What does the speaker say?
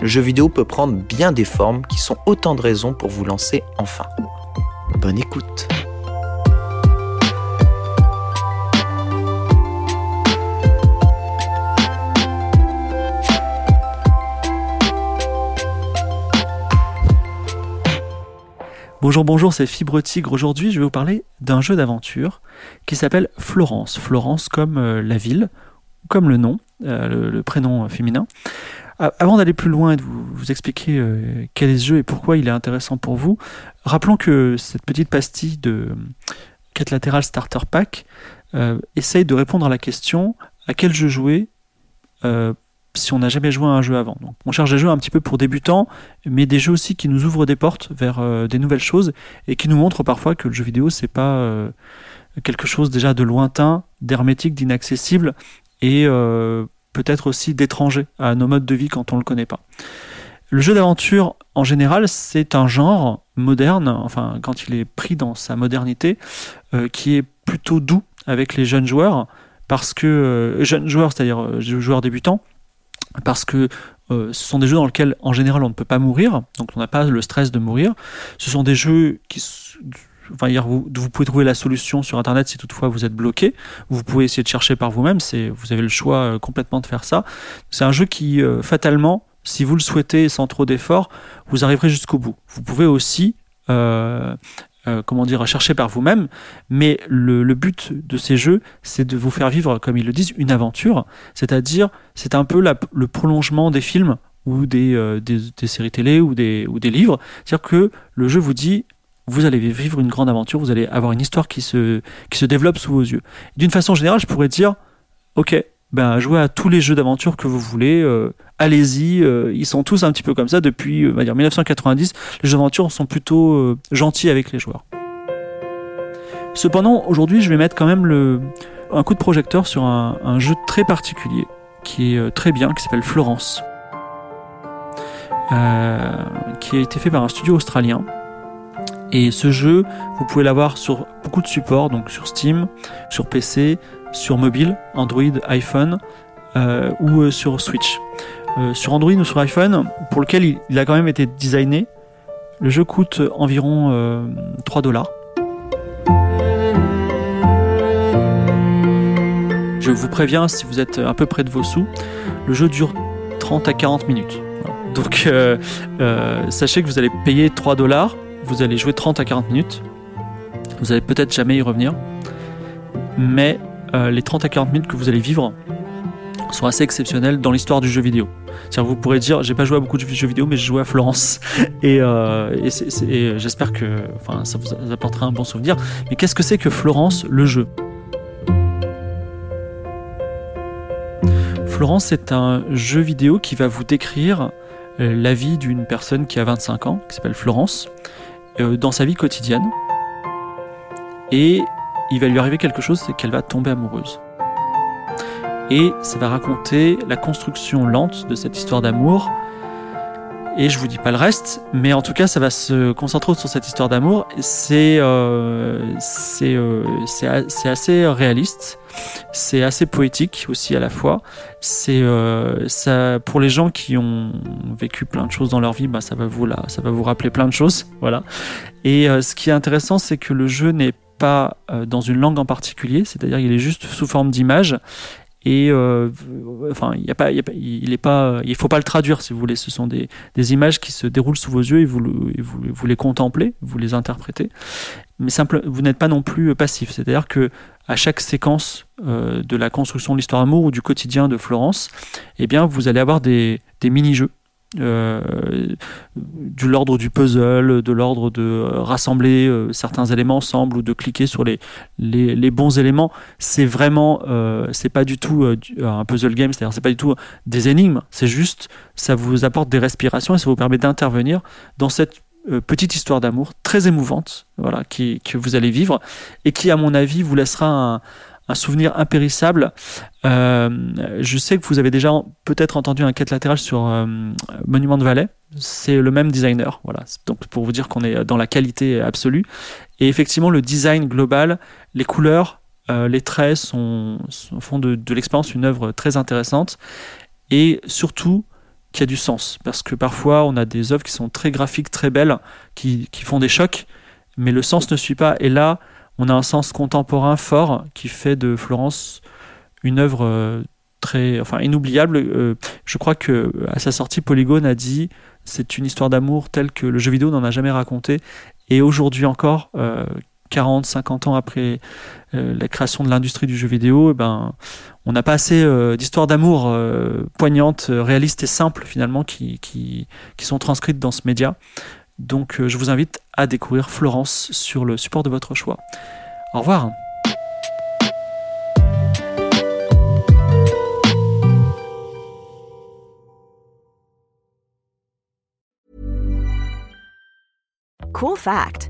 le jeu vidéo peut prendre bien des formes qui sont autant de raisons pour vous lancer enfin. Bonne écoute Bonjour, bonjour, c'est Fibre Tigre. Aujourd'hui, je vais vous parler d'un jeu d'aventure qui s'appelle Florence. Florence comme euh, la ville, comme le nom, euh, le, le prénom féminin. Avant d'aller plus loin et de vous, expliquer euh, quel est ce jeu et pourquoi il est intéressant pour vous, rappelons que cette petite pastille de euh, quête latérale starter pack euh, essaye de répondre à la question à quel jeu jouer si on n'a jamais joué à un jeu avant. Donc, on cherche des jeux un petit peu pour débutants, mais des jeux aussi qui nous ouvrent des portes vers des nouvelles choses et qui nous montrent parfois que le jeu vidéo c'est pas quelque chose déjà de lointain, d'hermétique, d'inaccessible et peut-être aussi d'étranger à nos modes de vie quand on le connaît pas. Le jeu d'aventure en général c'est un genre moderne, enfin quand il est pris dans sa modernité, euh, qui est plutôt doux avec les jeunes joueurs parce que euh, jeunes joueurs, c'est-à-dire euh, joueurs débutants, parce que ce sont des jeux dans lesquels en général on ne peut pas mourir, donc on n'a pas le stress de mourir. Ce sont des jeux qui, enfin, vous, vous pouvez trouver la solution sur internet si toutefois vous êtes bloqué. Vous pouvez essayer de chercher par vous-même. Vous avez le choix euh, complètement de faire ça. C'est un jeu qui euh, fatalement, si vous le souhaitez sans trop d'efforts, vous arriverez jusqu'au bout. Vous pouvez aussi euh, comment dire, chercher par vous-même, mais le, but de ces jeux, c'est de vous faire vivre, comme ils le disent, une aventure, c'est-à-dire c'est un peu le prolongement des films ou des, séries télé ou des livres, c'est-à-dire que le jeu vous dit vous allez vivre une grande aventure, vous allez avoir une histoire qui se, qui se développe sous vos yeux. D'une façon générale, je pourrais dire, ok, ben jouez à tous les jeux d'aventure que vous voulez, euh, allez-y, euh, ils sont tous un petit peu comme ça depuis euh, on va dire 1990. Les jeux d'aventure sont plutôt gentils avec les joueurs. Cependant, aujourd'hui, je vais mettre quand même le, un coup de projecteur sur un, jeu très particulier qui est très bien, qui s'appelle Florence, qui a été fait par un studio australien. Et ce jeu, vous pouvez l'avoir sur beaucoup de supports, donc sur Steam, sur PC, sur mobile, Android, iPhone euh, ou euh, sur Switch. Euh, sur Android ou sur iPhone, pour lequel il, a quand même été designé, le jeu coûte environ euh, 3 dollars. Je vous préviens, si vous êtes un peu près de vos sous, le jeu dure 30 à 40 minutes. Donc euh, euh, sachez que vous allez payer 3 dollars, vous allez jouer 30 à 40 minutes, vous allez peut-être jamais y revenir, mais euh, les 30 à 40 minutes que vous allez vivre sont assez exceptionnelles dans l'histoire du jeu vidéo. C'est-à-dire vous pourrez dire, j'ai pas joué à beaucoup de jeux vidéo, mais j'ai joué à Florence, et, euh, et j'espère que enfin, ça vous apportera un bon souvenir. Mais qu'est-ce que c'est que Florence, le jeu? Florence, c'est un jeu vidéo qui va vous décrire euh, la vie d'une personne qui a 25 ans, qui s'appelle Florence, dans sa vie quotidienne. Et il va lui arriver quelque chose, c'est qu'elle va tomber amoureuse. Et ça va raconter la construction lente de cette histoire d'amour et je vous dis pas le reste, mais en tout cas, ça va se concentrer sur cette histoire d'amour. C'est euh, c'est euh, assez réaliste, c'est assez poétique aussi à la fois. C'est euh, ça pour les gens qui ont vécu plein de choses dans leur vie, bah ça va vous là, ça va vous rappeler plein de choses, voilà. Et euh, ce qui est intéressant, c'est que le jeu n'est pas euh, dans une langue en particulier, c'est-à-dire qu'il est juste sous forme d'image et euh, enfin il y a pas il y a pas il est pas il faut pas le traduire si vous voulez. Ce sont des, des images qui se déroulent sous vos yeux et vous, vous, les contemplez vous les interprétez. Mais simple vous n'êtes pas non plus passif. C'est à dire que à chaque séquence euh, de la construction de l'histoire d'amour ou du quotidien de Florence eh bien vous allez avoir des, des mini jeux euh, de l'ordre du puzzle, de l'ordre de euh, rassembler euh, certains éléments ensemble ou de cliquer sur les, les, bons éléments. C'est vraiment, c'est pas du tout un puzzle game, c'est-à-dire c'est pas du tout des énigmes, c'est juste, ça vous apporte des respirations et ça vous permet d'intervenir dans cette petite histoire d'amour très émouvante, voilà, qui, que vous allez vivre et qui, à mon avis, vous laissera un, un souvenir impérissable. Euh, je sais que vous avez déjà peut-être entendu un quête latérale sur euh, Monument de Valais. C'est le même designer, voilà. Donc pour vous dire qu'on est dans la qualité absolue. Et effectivement, le design global, les couleurs, euh, les traits sont, font de, de l'expérience une œuvre très intéressante et surtout qui a du sens parce que parfois on a des œuvres qui sont très graphiques, très belles, qui, qui font des chocs, mais le sens ne suit pas. Et là, on a un sens contemporain fort qui fait de Florence une œuvre euh, très, enfin, inoubliable. Euh, je crois que à sa sortie, Polygone a dit c'est une histoire d'amour telle que le jeu vidéo n'en a jamais raconté. Et aujourd'hui encore, 40, euh, 50 ans après la création de l'industrie du jeu vidéo, eh ben, on n'a pas assez d'histoires d'amour poignantes, réalistes et simples finalement qui, sont transcrites dans ce média. Donc je vous invite à découvrir Florence sur le support de votre choix. Au revoir. Cool fact